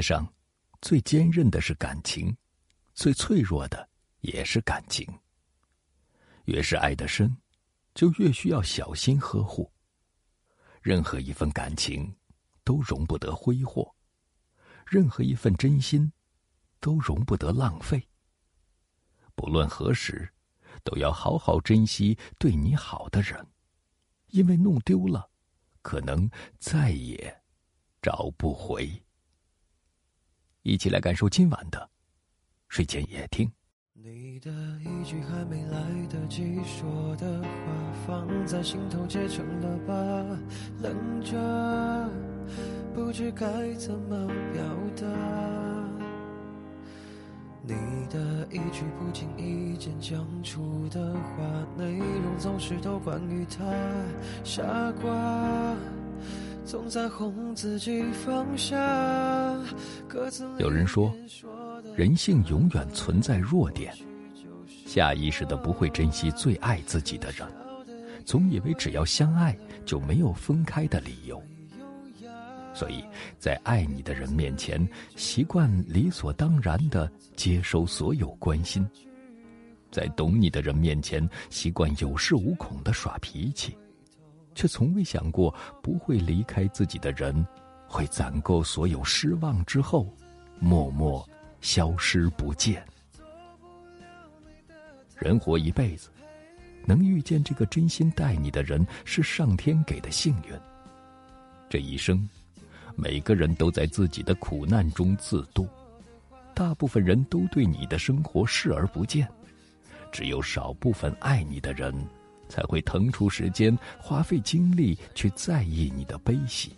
上，最坚韧的是感情，最脆弱的也是感情。越是爱得深，就越需要小心呵护。任何一份感情，都容不得挥霍；任何一份真心，都容不得浪费。不论何时，都要好好珍惜对你好的人，因为弄丢了，可能再也找不回。一起来感受今晚的睡前夜听。你的一句还没来得及说的话，放在心头结成了疤，冷着不知该怎么表达。你的一句不经意间讲出的话，内容总是都关于他，傻瓜。总在哄自己放下。有人说，人性永远存在弱点，下意识的不会珍惜最爱自己的人，总以为只要相爱就没有分开的理由。所以在爱你的人面前，习惯理所当然的接收所有关心；在懂你的人面前，习惯有恃无恐的耍脾气。却从未想过，不会离开自己的人，会攒够所有失望之后，默默消失不见。人活一辈子，能遇见这个真心待你的人，是上天给的幸运。这一生，每个人都在自己的苦难中自渡，大部分人都对你的生活视而不见，只有少部分爱你的人。才会腾出时间，花费精力去在意你的悲喜。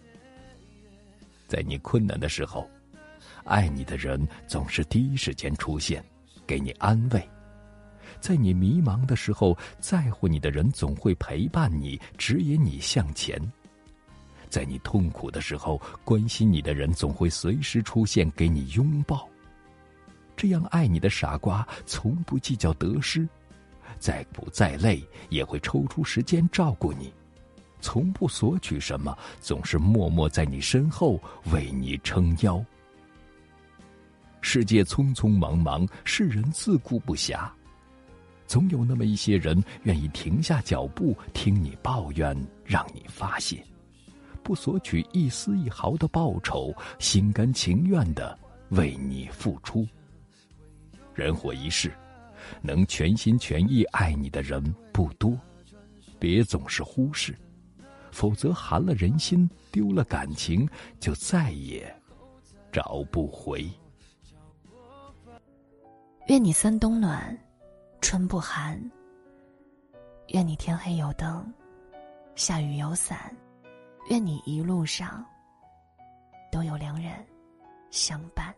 在你困难的时候，爱你的人总是第一时间出现，给你安慰；在你迷茫的时候，在乎你的人总会陪伴你，指引你向前；在你痛苦的时候，关心你的人总会随时出现，给你拥抱。这样爱你的傻瓜，从不计较得失。再苦再累，也会抽出时间照顾你，从不索取什么，总是默默在你身后为你撑腰。世界匆匆忙忙，世人自顾不暇，总有那么一些人愿意停下脚步，听你抱怨，让你发泄，不索取一丝一毫的报酬，心甘情愿的为你付出。人活一世。能全心全意爱你的人不多，别总是忽视，否则寒了人心，丢了感情，就再也找不回。愿你三冬暖，春不寒。愿你天黑有灯，下雨有伞。愿你一路上都有良人相伴。